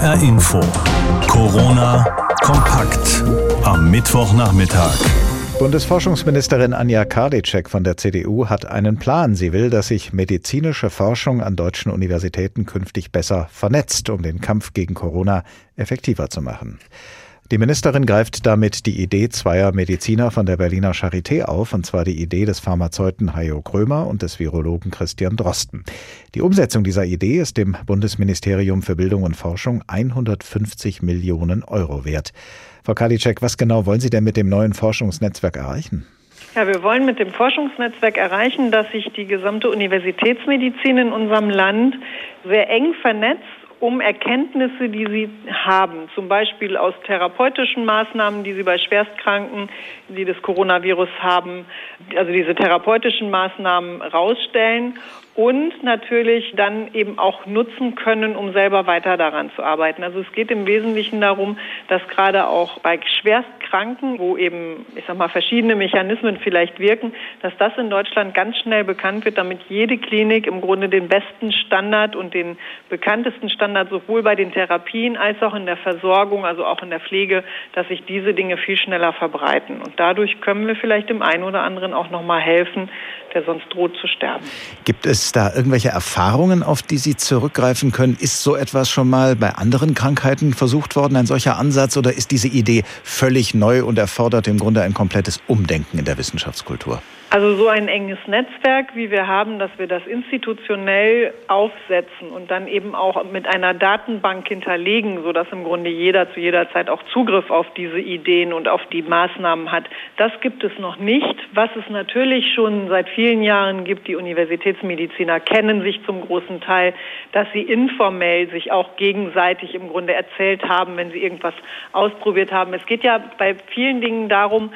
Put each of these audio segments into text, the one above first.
HR Info. Corona kompakt am Mittwochnachmittag. Bundesforschungsministerin Anja Karliczek von der CDU hat einen Plan. Sie will, dass sich medizinische Forschung an deutschen Universitäten künftig besser vernetzt, um den Kampf gegen Corona effektiver zu machen. Die Ministerin greift damit die Idee zweier Mediziner von der Berliner Charité auf, und zwar die Idee des Pharmazeuten Hajo Krömer und des Virologen Christian Drosten. Die Umsetzung dieser Idee ist dem Bundesministerium für Bildung und Forschung 150 Millionen Euro wert. Frau Karliczek, was genau wollen Sie denn mit dem neuen Forschungsnetzwerk erreichen? Ja, wir wollen mit dem Forschungsnetzwerk erreichen, dass sich die gesamte Universitätsmedizin in unserem Land sehr eng vernetzt um Erkenntnisse, die sie haben, zum Beispiel aus therapeutischen Maßnahmen, die sie bei Schwerstkranken, die das Coronavirus haben, also diese therapeutischen Maßnahmen rausstellen und natürlich dann eben auch nutzen können, um selber weiter daran zu arbeiten. Also es geht im Wesentlichen darum, dass gerade auch bei Schwerstkranken, wo eben, ich sag mal, verschiedene Mechanismen vielleicht wirken, dass das in Deutschland ganz schnell bekannt wird, damit jede Klinik im Grunde den besten Standard und den bekanntesten Standard sowohl bei den Therapien als auch in der Versorgung, also auch in der Pflege, dass sich diese Dinge viel schneller verbreiten. Und dadurch können wir vielleicht dem einen oder anderen auch noch mal helfen, der sonst droht zu sterben. Gibt es da irgendwelche Erfahrungen, auf die Sie zurückgreifen können? Ist so etwas schon mal bei anderen Krankheiten versucht worden, ein solcher Ansatz, oder ist diese Idee völlig neu und erfordert im Grunde ein komplettes Umdenken in der Wissenschaftskultur? Also so ein enges Netzwerk, wie wir haben, dass wir das institutionell aufsetzen und dann eben auch mit einer Datenbank hinterlegen, sodass im Grunde jeder zu jeder Zeit auch Zugriff auf diese Ideen und auf die Maßnahmen hat. Das gibt es noch nicht. Was es natürlich schon seit vielen Jahren gibt, die Universitätsmediziner kennen sich zum großen Teil, dass sie informell sich auch gegenseitig im Grunde erzählt haben, wenn sie irgendwas ausprobiert haben. Es geht ja bei vielen Dingen darum,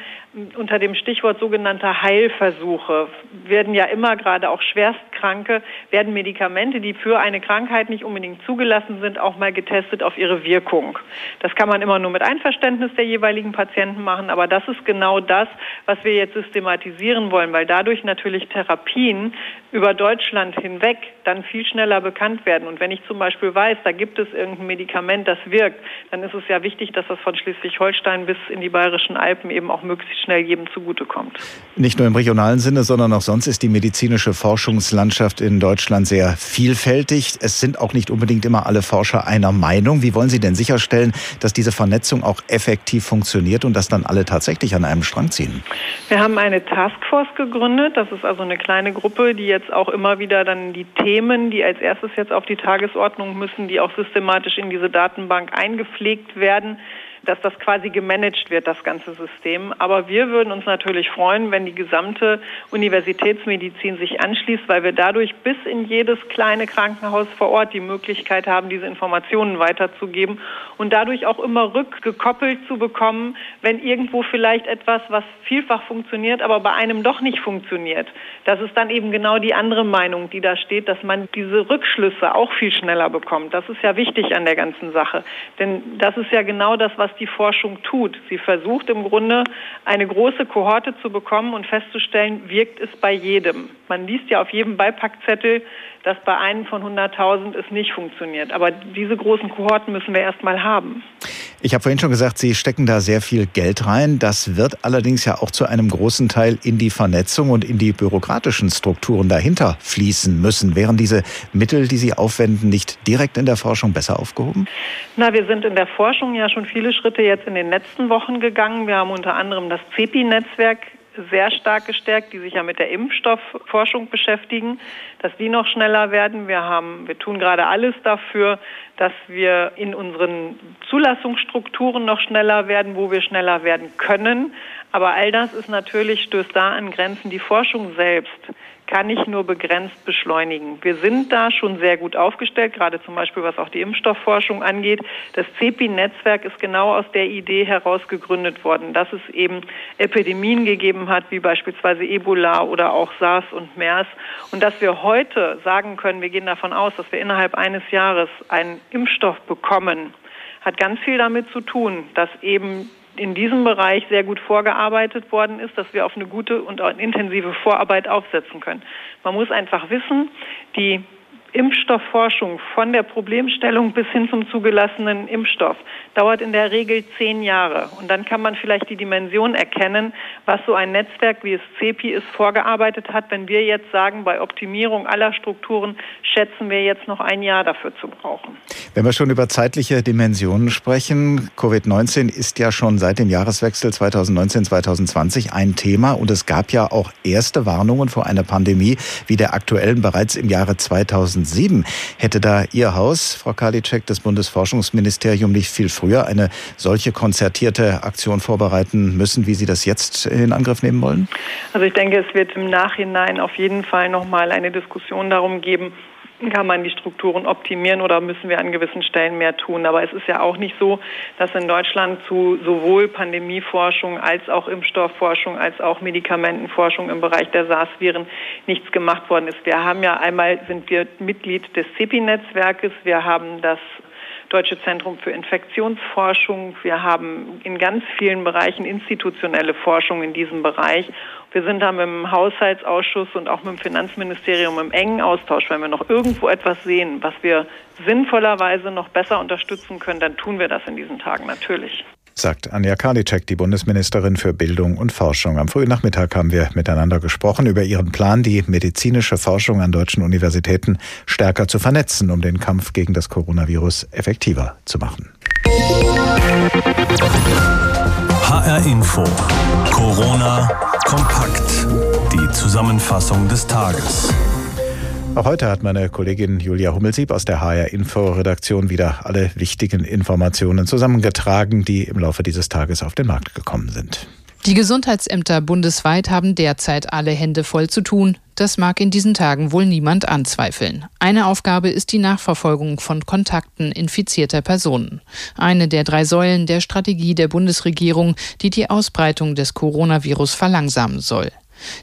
unter dem Stichwort sogenannter Heilversuche werden ja immer gerade auch Schwerstkranke, werden Medikamente, die für eine Krankheit nicht unbedingt zugelassen sind, auch mal getestet auf ihre Wirkung. Das kann man immer nur mit Einverständnis der jeweiligen Patienten machen, aber das ist genau das, was wir jetzt systematisieren wollen, weil dadurch natürlich Therapien über Deutschland hinweg dann viel schneller bekannt werden. Und wenn ich zum Beispiel weiß, da gibt es irgendein Medikament, das wirkt, dann ist es ja wichtig, dass das von Schleswig-Holstein bis in die bayerischen Alpen eben auch möglichst schnell jedem zugutekommt. Nicht nur im regionalen Sinne, sondern auch sonst ist die medizinische Forschungslandschaft in Deutschland sehr vielfältig. Es sind auch nicht unbedingt immer alle Forscher einer Meinung. Wie wollen Sie denn sicherstellen, dass diese Vernetzung auch effektiv funktioniert und dass dann alle tatsächlich an einem Strang ziehen? Wir haben eine Taskforce gegründet. Das ist also eine kleine Gruppe, die jetzt jetzt auch immer wieder dann die Themen, die als erstes jetzt auf die Tagesordnung müssen, die auch systematisch in diese Datenbank eingepflegt werden, dass das quasi gemanagt wird, das ganze System. Aber wir würden uns natürlich freuen, wenn die gesamte Universitätsmedizin sich anschließt, weil wir dadurch bis in jedes kleine Krankenhaus vor Ort die Möglichkeit haben, diese Informationen weiterzugeben und dadurch auch immer rückgekoppelt zu bekommen, wenn irgendwo vielleicht etwas, was vielfach funktioniert, aber bei einem doch nicht funktioniert. Das ist dann eben genau die andere Meinung, die da steht, dass man diese Rückschlüsse auch viel schneller bekommt. Das ist ja wichtig an der ganzen Sache. Denn das ist ja genau das, was die Forschung tut. Sie versucht im Grunde eine große Kohorte zu bekommen und festzustellen, wirkt es bei jedem. Man liest ja auf jedem Beipackzettel, dass bei einem von 100.000 es nicht funktioniert. Aber diese großen Kohorten müssen wir erst mal haben. Ich habe vorhin schon gesagt, Sie stecken da sehr viel Geld rein. Das wird allerdings ja auch zu einem großen Teil in die Vernetzung und in die bürokratischen Strukturen dahinter fließen müssen. Wären diese Mittel, die Sie aufwenden, nicht direkt in der Forschung besser aufgehoben? Na, wir sind in der Forschung ja schon viele Schritte jetzt in den letzten Wochen gegangen. Wir haben unter anderem das CEPI-Netzwerk sehr stark gestärkt, die sich ja mit der Impfstoffforschung beschäftigen, dass die noch schneller werden. Wir haben, wir tun gerade alles dafür, dass wir in unseren Zulassungsstrukturen noch schneller werden, wo wir schneller werden können. Aber all das ist natürlich, stößt da an Grenzen. Die Forschung selbst kann ich nur begrenzt beschleunigen. Wir sind da schon sehr gut aufgestellt, gerade zum Beispiel was auch die Impfstoffforschung angeht. Das CEPI-Netzwerk ist genau aus der Idee heraus gegründet worden, dass es eben Epidemien gegeben hat, wie beispielsweise Ebola oder auch SARS und MERS. Und dass wir heute sagen können, wir gehen davon aus, dass wir innerhalb eines Jahres einen Impfstoff bekommen, hat ganz viel damit zu tun, dass eben in diesem Bereich sehr gut vorgearbeitet worden ist, dass wir auf eine gute und intensive Vorarbeit aufsetzen können. Man muss einfach wissen, die Impfstoffforschung von der Problemstellung bis hin zum zugelassenen Impfstoff dauert in der Regel zehn Jahre. Und dann kann man vielleicht die Dimension erkennen, was so ein Netzwerk wie es CEPI ist vorgearbeitet hat. Wenn wir jetzt sagen, bei Optimierung aller Strukturen schätzen wir jetzt noch ein Jahr dafür zu brauchen. Wenn wir schon über zeitliche Dimensionen sprechen, Covid-19 ist ja schon seit dem Jahreswechsel 2019-2020 ein Thema und es gab ja auch erste Warnungen vor einer Pandemie wie der aktuellen bereits im Jahre 2007. Hätte da Ihr Haus, Frau Karliczek, das Bundesforschungsministerium nicht viel früher eine solche konzertierte Aktion vorbereiten müssen, wie Sie das jetzt in Angriff nehmen wollen? Also ich denke, es wird im Nachhinein auf jeden Fall noch mal eine Diskussion darum geben, kann man die Strukturen optimieren oder müssen wir an gewissen Stellen mehr tun? Aber es ist ja auch nicht so, dass in Deutschland zu sowohl Pandemieforschung als auch Impfstoffforschung als auch Medikamentenforschung im Bereich der SARS-Viren nichts gemacht worden ist. Wir haben ja einmal sind wir Mitglied des CEPI-Netzwerkes, wir haben das Deutsche Zentrum für Infektionsforschung. Wir haben in ganz vielen Bereichen institutionelle Forschung in diesem Bereich. Wir sind da mit dem Haushaltsausschuss und auch mit dem Finanzministerium im engen Austausch. Wenn wir noch irgendwo etwas sehen, was wir sinnvollerweise noch besser unterstützen können, dann tun wir das in diesen Tagen natürlich sagt Anja Karliczek, die Bundesministerin für Bildung und Forschung. Am frühen Nachmittag haben wir miteinander gesprochen über ihren Plan, die medizinische Forschung an deutschen Universitäten stärker zu vernetzen, um den Kampf gegen das Coronavirus effektiver zu machen. HR Info. Corona kompakt. Die Zusammenfassung des Tages. Auch heute hat meine Kollegin Julia Hummelsieb aus der HR Info Redaktion wieder alle wichtigen Informationen zusammengetragen, die im Laufe dieses Tages auf den Markt gekommen sind. Die Gesundheitsämter bundesweit haben derzeit alle Hände voll zu tun. Das mag in diesen Tagen wohl niemand anzweifeln. Eine Aufgabe ist die Nachverfolgung von Kontakten infizierter Personen. Eine der drei Säulen der Strategie der Bundesregierung, die die Ausbreitung des Coronavirus verlangsamen soll.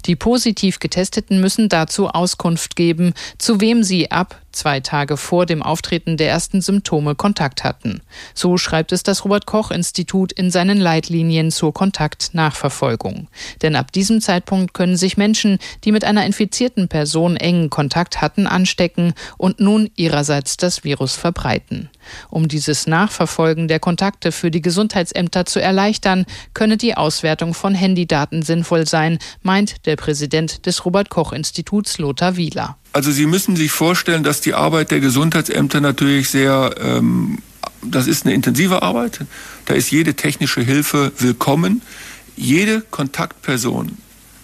Die positiv Getesteten müssen dazu Auskunft geben, zu wem sie ab zwei Tage vor dem Auftreten der ersten Symptome Kontakt hatten. So schreibt es das Robert Koch Institut in seinen Leitlinien zur Kontaktnachverfolgung. Denn ab diesem Zeitpunkt können sich Menschen, die mit einer infizierten Person engen Kontakt hatten, anstecken und nun ihrerseits das Virus verbreiten. Um dieses Nachverfolgen der Kontakte für die Gesundheitsämter zu erleichtern, könne die Auswertung von Handydaten sinnvoll sein, meint der Präsident des Robert Koch Instituts Lothar Wieler. Also Sie müssen sich vorstellen, dass die Arbeit der Gesundheitsämter natürlich sehr, ähm, das ist eine intensive Arbeit. Da ist jede technische Hilfe willkommen. Jede Kontaktperson,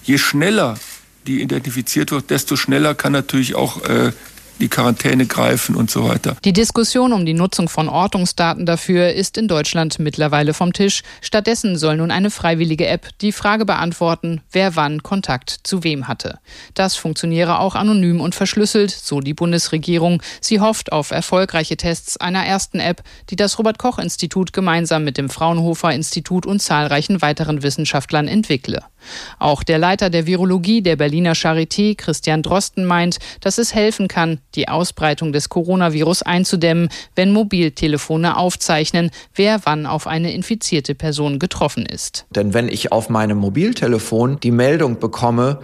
je schneller die identifiziert wird, desto schneller kann natürlich auch äh, die Quarantäne greifen und so weiter. Die Diskussion um die Nutzung von Ortungsdaten dafür ist in Deutschland mittlerweile vom Tisch. Stattdessen soll nun eine freiwillige App die Frage beantworten, wer wann Kontakt zu wem hatte. Das funktioniere auch anonym und verschlüsselt, so die Bundesregierung. Sie hofft auf erfolgreiche Tests einer ersten App, die das Robert Koch Institut gemeinsam mit dem Fraunhofer Institut und zahlreichen weiteren Wissenschaftlern entwickle. Auch der Leiter der Virologie der Berliner Charité, Christian Drosten, meint, dass es helfen kann, die Ausbreitung des Coronavirus einzudämmen, wenn Mobiltelefone aufzeichnen, wer wann auf eine infizierte Person getroffen ist. Denn wenn ich auf meinem Mobiltelefon die Meldung bekomme,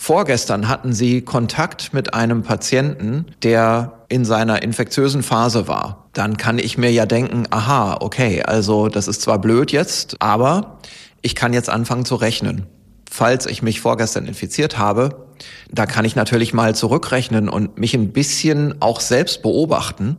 Vorgestern hatten Sie Kontakt mit einem Patienten, der in seiner infektiösen Phase war. Dann kann ich mir ja denken, aha, okay, also das ist zwar blöd jetzt, aber ich kann jetzt anfangen zu rechnen. Falls ich mich vorgestern infiziert habe, da kann ich natürlich mal zurückrechnen und mich ein bisschen auch selbst beobachten,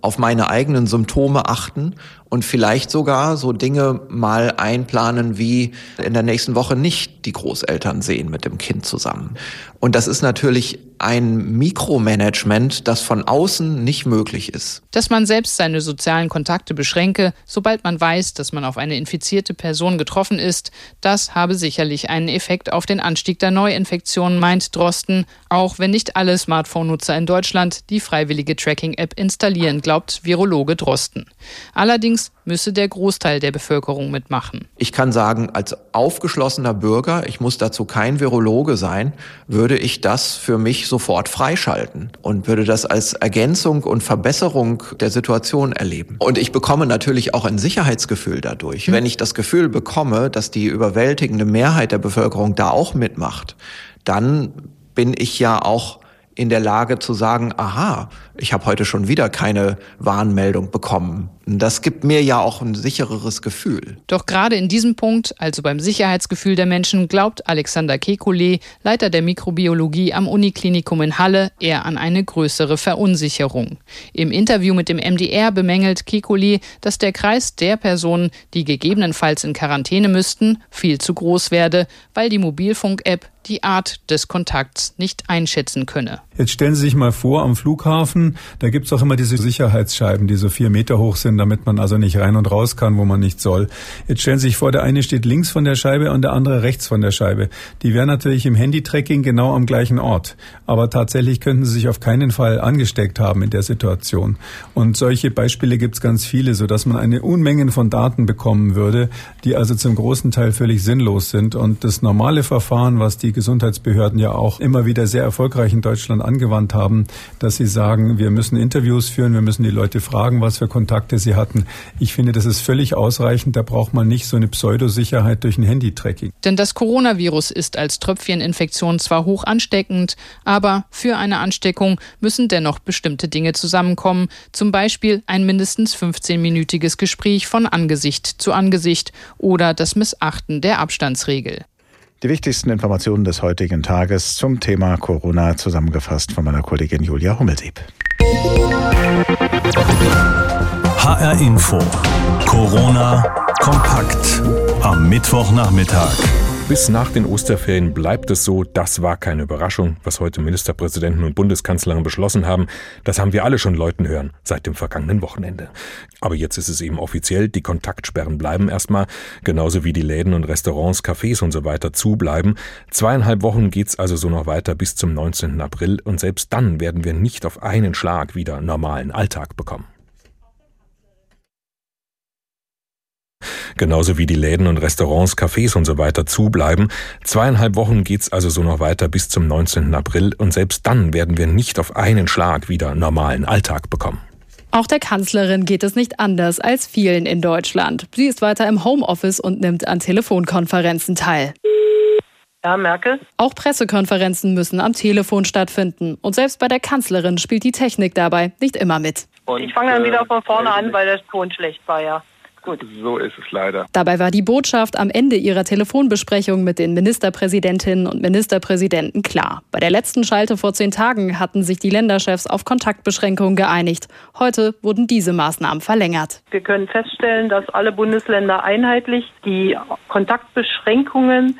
auf meine eigenen Symptome achten und vielleicht sogar so Dinge mal einplanen wie in der nächsten Woche nicht die Großeltern sehen mit dem Kind zusammen. Und das ist natürlich ein Mikromanagement, das von außen nicht möglich ist. Dass man selbst seine sozialen Kontakte beschränke, sobald man weiß, dass man auf eine infizierte Person getroffen ist, das habe sicherlich einen Effekt auf den Anstieg der Neuinfektionen, meint Drosten, auch wenn nicht alle Smartphone-Nutzer in Deutschland die freiwillige Tracking-App installieren, glaubt Virologe Drosten. Allerdings müsse der Großteil der Bevölkerung mitmachen. Ich kann sagen, als aufgeschlossener Bürger, ich muss dazu kein Virologe sein, würde ich das für mich sofort freischalten und würde das als Ergänzung und Verbesserung der Situation erleben. Und ich bekomme natürlich auch ein Sicherheitsgefühl dadurch. Wenn ich das Gefühl bekomme, dass die überwältigende Mehrheit der Bevölkerung da auch mitmacht, dann bin ich ja auch in der Lage zu sagen, aha, ich habe heute schon wieder keine Warnmeldung bekommen. Das gibt mir ja auch ein sichereres Gefühl. Doch gerade in diesem Punkt, also beim Sicherheitsgefühl der Menschen, glaubt Alexander Kekulé, Leiter der Mikrobiologie am Uniklinikum in Halle, eher an eine größere Verunsicherung. Im Interview mit dem MDR bemängelt Kekulé, dass der Kreis der Personen, die gegebenenfalls in Quarantäne müssten, viel zu groß werde, weil die Mobilfunk-App die Art des Kontakts nicht einschätzen könne. Jetzt stellen Sie sich mal vor, am Flughafen, da gibt's auch immer diese Sicherheitsscheiben, die so vier Meter hoch sind, damit man also nicht rein und raus kann, wo man nicht soll. Jetzt stellen Sie sich vor, der eine steht links von der Scheibe und der andere rechts von der Scheibe. Die wären natürlich im Handy-Tracking genau am gleichen Ort. Aber tatsächlich könnten sie sich auf keinen Fall angesteckt haben in der Situation. Und solche Beispiele gibt's ganz viele, sodass man eine Unmengen von Daten bekommen würde, die also zum großen Teil völlig sinnlos sind. Und das normale Verfahren, was die Gesundheitsbehörden ja auch immer wieder sehr erfolgreich in Deutschland angewandt haben, dass sie sagen, wir müssen Interviews führen, wir müssen die Leute fragen, was für Kontakte sie hatten. Ich finde, das ist völlig ausreichend. Da braucht man nicht so eine Pseudosicherheit durch ein Handy-Tracking. Denn das Coronavirus ist als Tröpfcheninfektion zwar hoch ansteckend, aber für eine Ansteckung müssen dennoch bestimmte Dinge zusammenkommen. Zum Beispiel ein mindestens 15-minütiges Gespräch von Angesicht zu Angesicht oder das Missachten der Abstandsregel. Die wichtigsten Informationen des heutigen Tages zum Thema Corona zusammengefasst von meiner Kollegin Julia Hummelsieb. HR Info. Corona kompakt am Mittwochnachmittag. Bis nach den Osterferien bleibt es so, das war keine Überraschung, was heute Ministerpräsidenten und Bundeskanzlerin beschlossen haben. Das haben wir alle schon Leuten hören seit dem vergangenen Wochenende. Aber jetzt ist es eben offiziell, die Kontaktsperren bleiben erstmal, genauso wie die Läden und Restaurants, Cafés und so weiter zubleiben. Zweieinhalb Wochen geht's also so noch weiter bis zum 19. April und selbst dann werden wir nicht auf einen Schlag wieder normalen Alltag bekommen. Genauso wie die Läden und Restaurants, Cafés und so weiter zubleiben. Zweieinhalb Wochen geht's also so noch weiter bis zum 19. April und selbst dann werden wir nicht auf einen Schlag wieder normalen Alltag bekommen. Auch der Kanzlerin geht es nicht anders als vielen in Deutschland. Sie ist weiter im Homeoffice und nimmt an Telefonkonferenzen teil. Ja, Merkel. Auch Pressekonferenzen müssen am Telefon stattfinden. Und selbst bei der Kanzlerin spielt die Technik dabei nicht immer mit. Und, ich fange dann wieder von vorne an, weil der Ton schlecht war, ja. Gut. So ist es leider. Dabei war die Botschaft am Ende ihrer Telefonbesprechung mit den Ministerpräsidentinnen und Ministerpräsidenten klar. Bei der letzten Schalte vor zehn Tagen hatten sich die Länderchefs auf Kontaktbeschränkungen geeinigt. Heute wurden diese Maßnahmen verlängert. Wir können feststellen, dass alle Bundesländer einheitlich die Kontaktbeschränkungen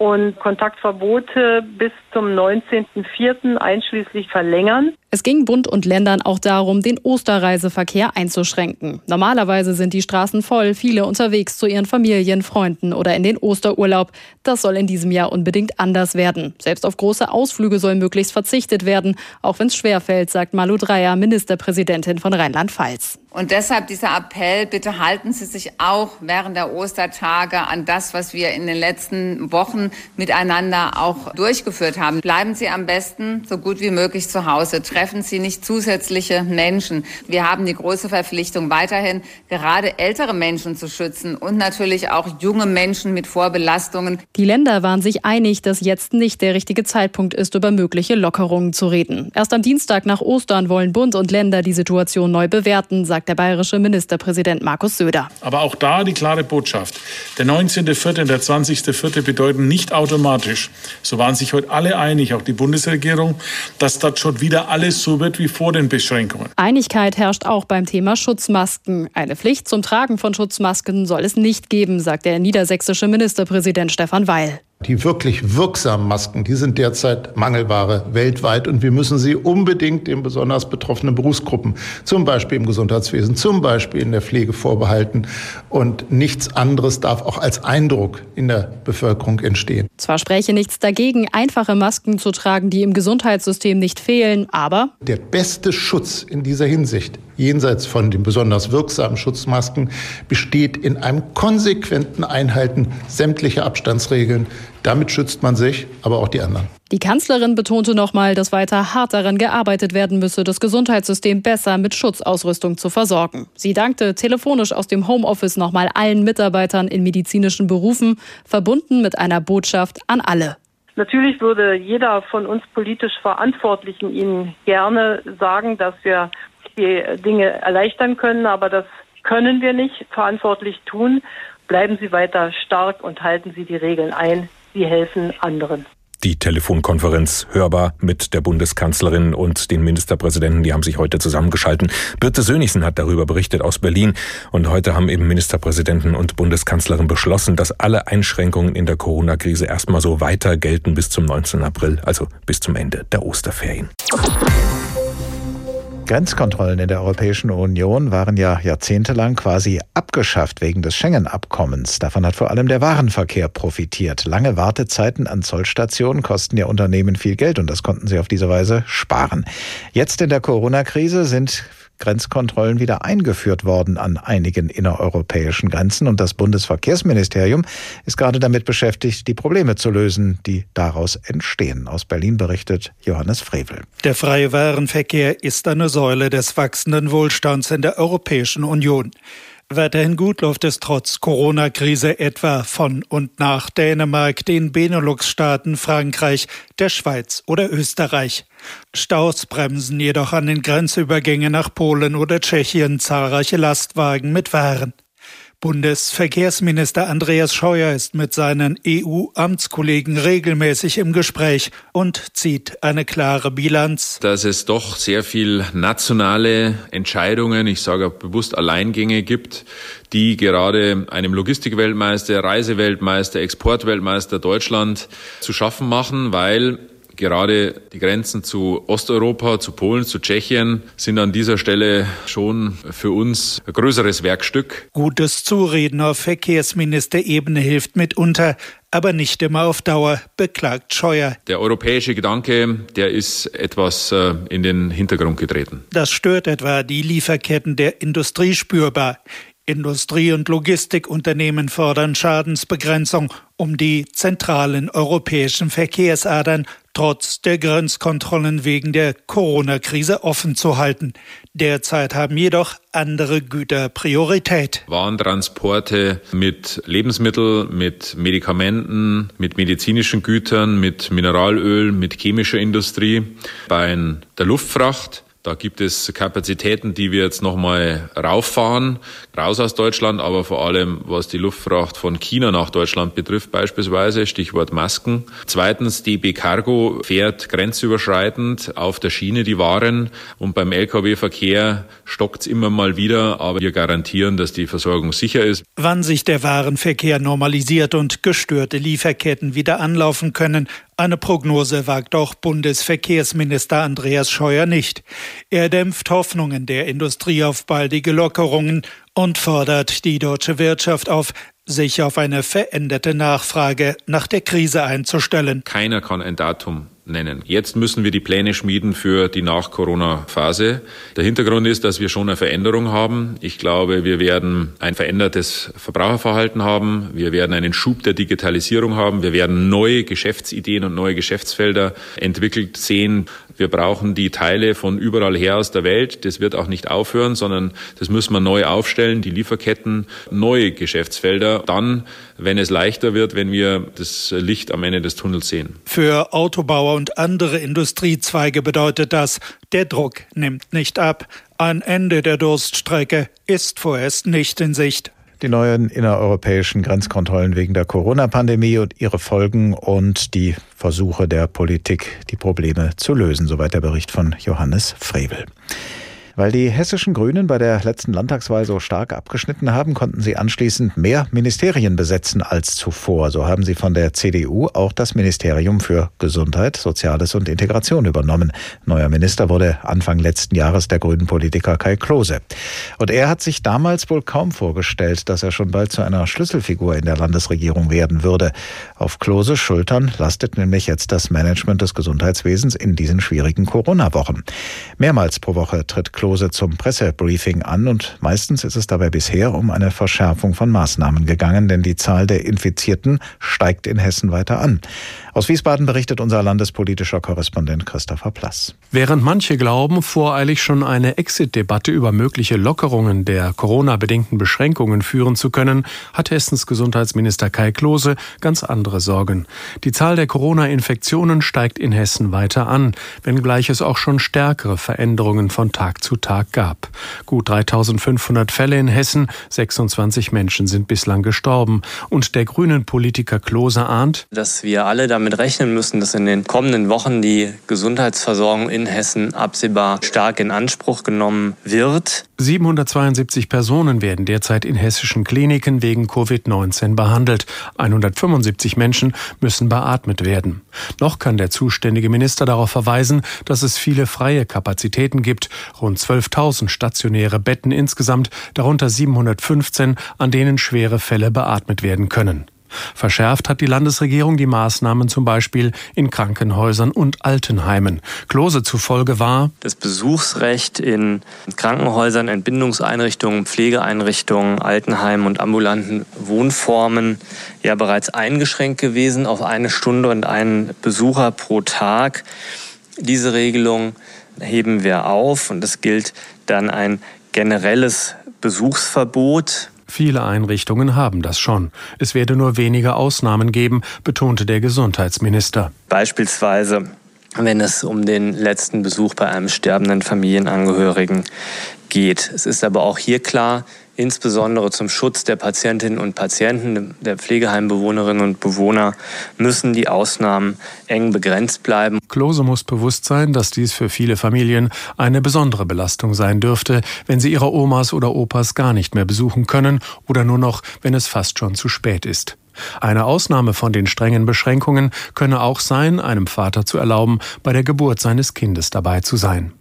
und Kontaktverbote bis zum 19.04. einschließlich verlängern. Es ging Bund und Ländern auch darum, den Osterreiseverkehr einzuschränken. Normalerweise sind die Straßen voll, viele unterwegs zu ihren Familien, Freunden oder in den Osterurlaub. Das soll in diesem Jahr unbedingt anders werden. Selbst auf große Ausflüge soll möglichst verzichtet werden, auch wenn es schwerfällt, sagt Malu Dreyer, Ministerpräsidentin von Rheinland-Pfalz. Und deshalb dieser Appell, bitte halten Sie sich auch während der Ostertage an das, was wir in den letzten Wochen miteinander auch durchgeführt haben. Bleiben Sie am besten so gut wie möglich zu Hause treffen Sie nicht zusätzliche Menschen. Wir haben die große Verpflichtung, weiterhin gerade ältere Menschen zu schützen und natürlich auch junge Menschen mit Vorbelastungen. Die Länder waren sich einig, dass jetzt nicht der richtige Zeitpunkt ist, über mögliche Lockerungen zu reden. Erst am Dienstag nach Ostern wollen Bund und Länder die Situation neu bewerten, sagt der bayerische Ministerpräsident Markus Söder. Aber auch da die klare Botschaft. Der 19.04. und der 20.04. bedeuten nicht automatisch, so waren sich heute alle einig, auch die Bundesregierung, dass das schon wieder alles alles so wird wie vor den Beschränkungen. Einigkeit herrscht auch beim Thema Schutzmasken. Eine Pflicht zum Tragen von Schutzmasken soll es nicht geben, sagt der niedersächsische Ministerpräsident Stefan Weil. Die wirklich wirksamen Masken, die sind derzeit Mangelware weltweit und wir müssen sie unbedingt den besonders betroffenen Berufsgruppen, zum Beispiel im Gesundheitswesen, zum Beispiel in der Pflege vorbehalten. Und nichts anderes darf auch als Eindruck in der Bevölkerung entstehen. Zwar spreche nichts dagegen, einfache Masken zu tragen, die im Gesundheitssystem nicht fehlen, aber der beste Schutz in dieser Hinsicht, jenseits von den besonders wirksamen Schutzmasken, besteht in einem konsequenten Einhalten sämtlicher Abstandsregeln, damit schützt man sich, aber auch die anderen. Die Kanzlerin betonte nochmal, dass weiter hart daran gearbeitet werden müsse, das Gesundheitssystem besser mit Schutzausrüstung zu versorgen. Sie dankte telefonisch aus dem Homeoffice nochmal allen Mitarbeitern in medizinischen Berufen, verbunden mit einer Botschaft an alle. Natürlich würde jeder von uns politisch Verantwortlichen Ihnen gerne sagen, dass wir die Dinge erleichtern können, aber das können wir nicht verantwortlich tun. Bleiben Sie weiter stark und halten Sie die Regeln ein. Sie helfen anderen. Die Telefonkonferenz hörbar mit der Bundeskanzlerin und den Ministerpräsidenten, die haben sich heute zusammengeschalten. Birte Sönigsen hat darüber berichtet aus Berlin. Und heute haben eben Ministerpräsidenten und Bundeskanzlerin beschlossen, dass alle Einschränkungen in der Corona-Krise erstmal so weiter gelten bis zum 19. April, also bis zum Ende der Osterferien. Grenzkontrollen in der Europäischen Union waren ja jahrzehntelang quasi abgeschafft wegen des Schengen-Abkommens. Davon hat vor allem der Warenverkehr profitiert. Lange Wartezeiten an Zollstationen kosten ja Unternehmen viel Geld und das konnten sie auf diese Weise sparen. Jetzt in der Corona-Krise sind Grenzkontrollen wieder eingeführt worden an einigen innereuropäischen Grenzen. Und das Bundesverkehrsministerium ist gerade damit beschäftigt, die Probleme zu lösen, die daraus entstehen. Aus Berlin berichtet Johannes Frevel. Der freie Warenverkehr ist eine Säule des wachsenden Wohlstands in der Europäischen Union. Weiterhin gut läuft es trotz Corona-Krise etwa von und nach Dänemark, den Benelux-Staaten, Frankreich, der Schweiz oder Österreich. Staus bremsen jedoch an den Grenzübergängen nach Polen oder Tschechien zahlreiche Lastwagen mit Waren. Bundesverkehrsminister Andreas Scheuer ist mit seinen EU-Amtskollegen regelmäßig im Gespräch und zieht eine klare Bilanz. Dass es doch sehr viel nationale Entscheidungen, ich sage bewusst Alleingänge gibt, die gerade einem Logistikweltmeister, Reiseweltmeister, Exportweltmeister Deutschland zu schaffen machen, weil Gerade die Grenzen zu Osteuropa, zu Polen, zu Tschechien sind an dieser Stelle schon für uns ein größeres Werkstück. Gutes Zureden auf Verkehrsministerebene hilft mitunter, aber nicht immer auf Dauer, beklagt Scheuer. Der europäische Gedanke, der ist etwas äh, in den Hintergrund getreten. Das stört etwa die Lieferketten der Industrie spürbar. Industrie- und Logistikunternehmen fordern Schadensbegrenzung, um die zentralen europäischen Verkehrsadern trotz der Grenzkontrollen wegen der Corona-Krise offen zu halten. Derzeit haben jedoch andere Güter Priorität. Warentransporte mit Lebensmitteln, mit Medikamenten, mit medizinischen Gütern, mit Mineralöl, mit chemischer Industrie, bei der Luftfracht da gibt es Kapazitäten, die wir jetzt nochmal rauffahren, raus aus Deutschland, aber vor allem was die Luftfracht von China nach Deutschland betrifft beispielsweise, Stichwort Masken. Zweitens, DB Cargo fährt grenzüberschreitend auf der Schiene die Waren und beim Lkw-Verkehr stockt es immer mal wieder, aber wir garantieren, dass die Versorgung sicher ist. Wann sich der Warenverkehr normalisiert und gestörte Lieferketten wieder anlaufen können, eine Prognose wagt auch Bundesverkehrsminister Andreas Scheuer nicht. Er dämpft Hoffnungen der Industrie auf baldige Lockerungen und fordert die deutsche Wirtschaft auf, sich auf eine veränderte Nachfrage nach der Krise einzustellen. Keiner kann ein Datum nennen. Jetzt müssen wir die Pläne schmieden für die Nach-Corona-Phase. Der Hintergrund ist, dass wir schon eine Veränderung haben. Ich glaube, wir werden ein verändertes Verbraucherverhalten haben. Wir werden einen Schub der Digitalisierung haben. Wir werden neue Geschäftsideen und neue Geschäftsfelder entwickelt sehen. Wir brauchen die Teile von überall her aus der Welt. Das wird auch nicht aufhören, sondern das müssen wir neu aufstellen, die Lieferketten, neue Geschäftsfelder. Dann, wenn es leichter wird, wenn wir das Licht am Ende des Tunnels sehen. Für Autobauer und andere Industriezweige bedeutet das, der Druck nimmt nicht ab. Ein Ende der Durststrecke ist vorerst nicht in Sicht die neuen innereuropäischen Grenzkontrollen wegen der Corona-Pandemie und ihre Folgen und die Versuche der Politik, die Probleme zu lösen. Soweit der Bericht von Johannes Frevel. Weil die hessischen Grünen bei der letzten Landtagswahl so stark abgeschnitten haben, konnten sie anschließend mehr Ministerien besetzen als zuvor. So haben sie von der CDU auch das Ministerium für Gesundheit, Soziales und Integration übernommen. Neuer Minister wurde Anfang letzten Jahres der grünen Politiker Kai Klose. Und er hat sich damals wohl kaum vorgestellt, dass er schon bald zu einer Schlüsselfigur in der Landesregierung werden würde. Auf Klose Schultern lastet nämlich jetzt das Management des Gesundheitswesens in diesen schwierigen Corona-Wochen. Mehrmals pro Woche tritt Klose Klose zum Pressebriefing an und meistens ist es dabei bisher um eine Verschärfung von Maßnahmen gegangen, denn die Zahl der Infizierten steigt in Hessen weiter an. Aus Wiesbaden berichtet unser landespolitischer Korrespondent Christopher Plass. Während manche glauben, voreilig schon eine Exit-Debatte über mögliche Lockerungen der Corona-bedingten Beschränkungen führen zu können, hat Hessens Gesundheitsminister Kai Klose ganz andere Sorgen. Die Zahl der Corona-Infektionen steigt in Hessen weiter an, wenngleich es auch schon stärkere Veränderungen von Tag zu Tag gab. Gut 3500 Fälle in Hessen, 26 Menschen sind bislang gestorben. Und der grünen Politiker Klose ahnt, dass wir alle damit rechnen müssen, dass in den kommenden Wochen die Gesundheitsversorgung in Hessen absehbar stark in Anspruch genommen wird. 772 Personen werden derzeit in hessischen Kliniken wegen Covid-19 behandelt. 175 Menschen müssen beatmet werden. Noch kann der zuständige Minister darauf verweisen, dass es viele freie Kapazitäten gibt. Rund 12.000 stationäre Betten insgesamt, darunter 715, an denen schwere Fälle beatmet werden können. Verschärft hat die Landesregierung die Maßnahmen zum Beispiel in Krankenhäusern und Altenheimen. Klose zufolge war das Besuchsrecht in Krankenhäusern, Entbindungseinrichtungen, Pflegeeinrichtungen, Altenheimen und ambulanten Wohnformen ja bereits eingeschränkt gewesen auf eine Stunde und einen Besucher pro Tag. Diese Regelung heben wir auf und es gilt dann ein generelles Besuchsverbot Viele Einrichtungen haben das schon. Es werde nur wenige Ausnahmen geben, betonte der Gesundheitsminister. Beispielsweise wenn es um den letzten Besuch bei einem sterbenden Familienangehörigen geht. Es ist aber auch hier klar, insbesondere zum Schutz der Patientinnen und Patienten, der Pflegeheimbewohnerinnen und Bewohner, müssen die Ausnahmen eng begrenzt bleiben. Klose muss bewusst sein, dass dies für viele Familien eine besondere Belastung sein dürfte, wenn sie ihre Omas oder Opas gar nicht mehr besuchen können oder nur noch, wenn es fast schon zu spät ist. Eine Ausnahme von den strengen Beschränkungen könne auch sein, einem Vater zu erlauben, bei der Geburt seines Kindes dabei zu sein.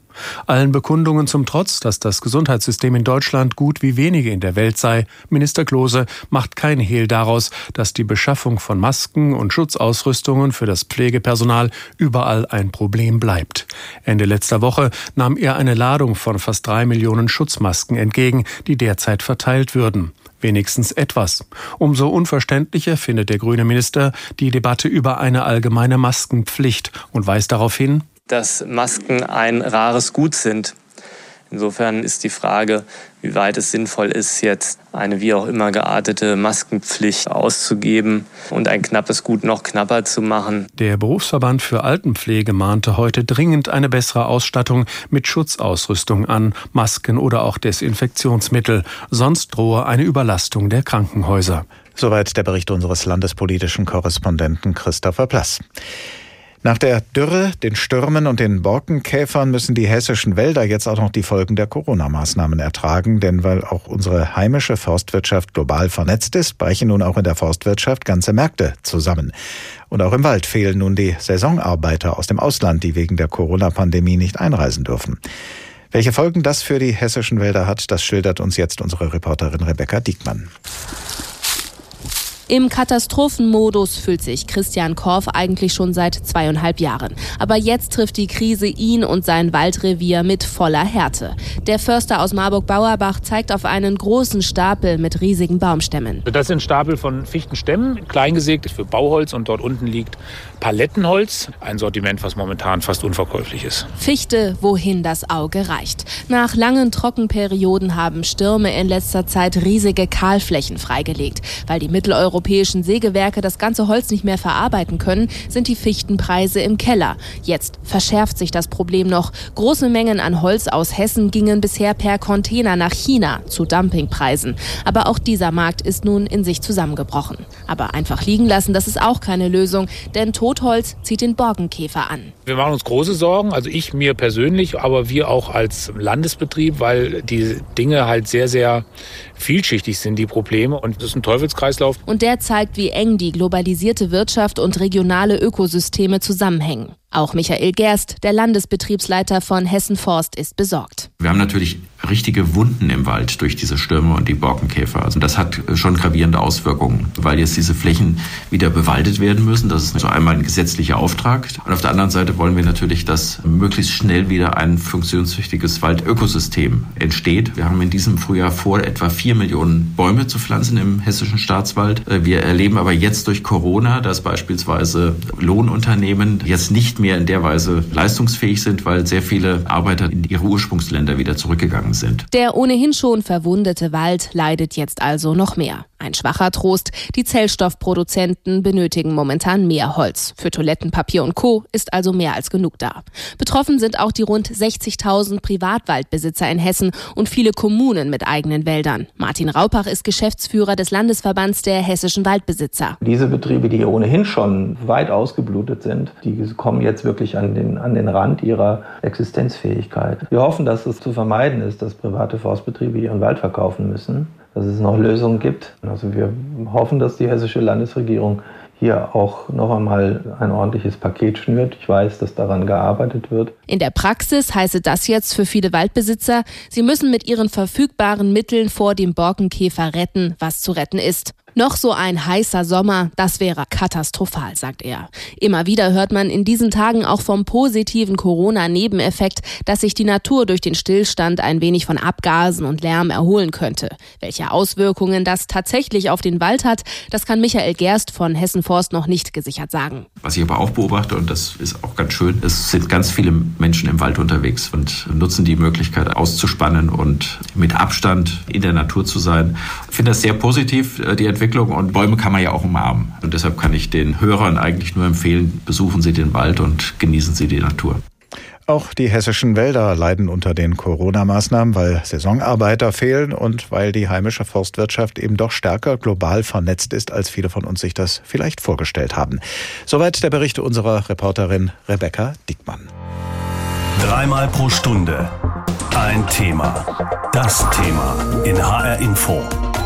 Allen Bekundungen zum Trotz, dass das Gesundheitssystem in Deutschland gut wie wenige in der Welt sei, Minister Klose macht kein Hehl daraus, dass die Beschaffung von Masken und Schutzausrüstungen für das Pflegepersonal überall ein Problem bleibt. Ende letzter Woche nahm er eine Ladung von fast drei Millionen Schutzmasken entgegen, die derzeit verteilt würden wenigstens etwas. Umso unverständlicher findet der grüne Minister die Debatte über eine allgemeine Maskenpflicht und weist darauf hin, dass Masken ein rares Gut sind. Insofern ist die Frage, wie weit es sinnvoll ist, jetzt eine wie auch immer geartete Maskenpflicht auszugeben und ein knappes Gut noch knapper zu machen. Der Berufsverband für Altenpflege mahnte heute dringend eine bessere Ausstattung mit Schutzausrüstung an, Masken oder auch Desinfektionsmittel. Sonst drohe eine Überlastung der Krankenhäuser. Soweit der Bericht unseres landespolitischen Korrespondenten Christopher Plass. Nach der Dürre, den Stürmen und den Borkenkäfern müssen die hessischen Wälder jetzt auch noch die Folgen der Corona-Maßnahmen ertragen, denn weil auch unsere heimische Forstwirtschaft global vernetzt ist, brechen nun auch in der Forstwirtschaft ganze Märkte zusammen. Und auch im Wald fehlen nun die Saisonarbeiter aus dem Ausland, die wegen der Corona-Pandemie nicht einreisen dürfen. Welche Folgen das für die hessischen Wälder hat, das schildert uns jetzt unsere Reporterin Rebecca Diekmann. Im Katastrophenmodus fühlt sich Christian Korf eigentlich schon seit zweieinhalb Jahren. Aber jetzt trifft die Krise ihn und sein Waldrevier mit voller Härte. Der Förster aus Marburg-Bauerbach zeigt auf einen großen Stapel mit riesigen Baumstämmen. Das sind Stapel von Fichtenstämmen, kleingesägt für Bauholz und dort unten liegt Palettenholz, ein Sortiment, was momentan fast unverkäuflich ist. Fichte, wohin das Auge reicht. Nach langen Trockenperioden haben Stürme in letzter Zeit riesige Kahlflächen freigelegt. Weil die mitteleuropäischen Sägewerke das ganze Holz nicht mehr verarbeiten können, sind die Fichtenpreise im Keller. Jetzt verschärft sich das Problem noch. Große Mengen an Holz aus Hessen gingen bisher per Container nach China zu Dumpingpreisen. Aber auch dieser Markt ist nun in sich zusammengebrochen. Aber einfach liegen lassen, das ist auch keine Lösung, denn Totholz zieht den Borkenkäfer an. Wir machen uns große Sorgen, also ich mir persönlich, aber wir auch als Landesbetrieb, weil die Dinge halt sehr, sehr vielschichtig sind, die Probleme. Und das ist ein Teufelskreislauf. Und der zeigt, wie eng die globalisierte Wirtschaft und regionale Ökosysteme zusammenhängen. Auch Michael Gerst, der Landesbetriebsleiter von Hessen Forst, ist besorgt. Wir haben natürlich richtige Wunden im Wald durch diese Stürme und die Borkenkäfer. Also das hat schon gravierende Auswirkungen, weil jetzt diese Flächen wieder bewaldet werden müssen. Das ist so einmal ein gesetzlicher Auftrag. Und auf der anderen Seite wollen wir natürlich, dass möglichst schnell wieder ein funktionstüchtiges Waldökosystem entsteht. Wir haben in diesem Frühjahr vor, etwa vier Millionen Bäume zu pflanzen im hessischen Staatswald. Wir erleben aber jetzt durch Corona, dass beispielsweise Lohnunternehmen jetzt nicht mehr in der Weise leistungsfähig sind, weil sehr viele Arbeiter in ihre Ursprungsländer wieder zurückgegangen sind. Der ohnehin schon verwundete Wald leidet jetzt also noch mehr. Ein schwacher Trost, die Zellstoffproduzenten benötigen momentan mehr Holz. Für Toilettenpapier und Co. ist also mehr als genug da. Betroffen sind auch die rund 60.000 Privatwaldbesitzer in Hessen und viele Kommunen mit eigenen Wäldern. Martin Raupach ist Geschäftsführer des Landesverbands der hessischen Waldbesitzer. Diese Betriebe, die ohnehin schon weit ausgeblutet sind, die kommen jetzt wirklich an den, an den Rand ihrer Existenzfähigkeit. Wir hoffen, dass es zu vermeiden ist, dass private Forstbetriebe ihren Wald verkaufen müssen dass es noch Lösungen gibt. Also wir hoffen, dass die hessische Landesregierung hier auch noch einmal ein ordentliches Paket schnürt. Ich weiß, dass daran gearbeitet wird. In der Praxis heiße das jetzt für viele Waldbesitzer, sie müssen mit ihren verfügbaren Mitteln vor dem Borkenkäfer retten, was zu retten ist. Noch so ein heißer Sommer, das wäre katastrophal, sagt er. Immer wieder hört man in diesen Tagen auch vom positiven Corona-Nebeneffekt, dass sich die Natur durch den Stillstand ein wenig von Abgasen und Lärm erholen könnte. Welche Auswirkungen das tatsächlich auf den Wald hat, das kann Michael Gerst von Hessen Forst noch nicht gesichert sagen. Was ich aber auch beobachte, und das ist auch ganz schön, es sind ganz viele Menschen im Wald unterwegs und nutzen die Möglichkeit auszuspannen und mit Abstand in der Natur zu sein. Ich finde das sehr positiv, äh, die Entwicklung Entwicklung und Bäume kann man ja auch umarmen. Und deshalb kann ich den Hörern eigentlich nur empfehlen, besuchen Sie den Wald und genießen Sie die Natur. Auch die hessischen Wälder leiden unter den Corona-Maßnahmen, weil Saisonarbeiter fehlen und weil die heimische Forstwirtschaft eben doch stärker global vernetzt ist, als viele von uns sich das vielleicht vorgestellt haben. Soweit der Bericht unserer Reporterin Rebecca Dickmann. Dreimal pro Stunde ein Thema. Das Thema in HR Info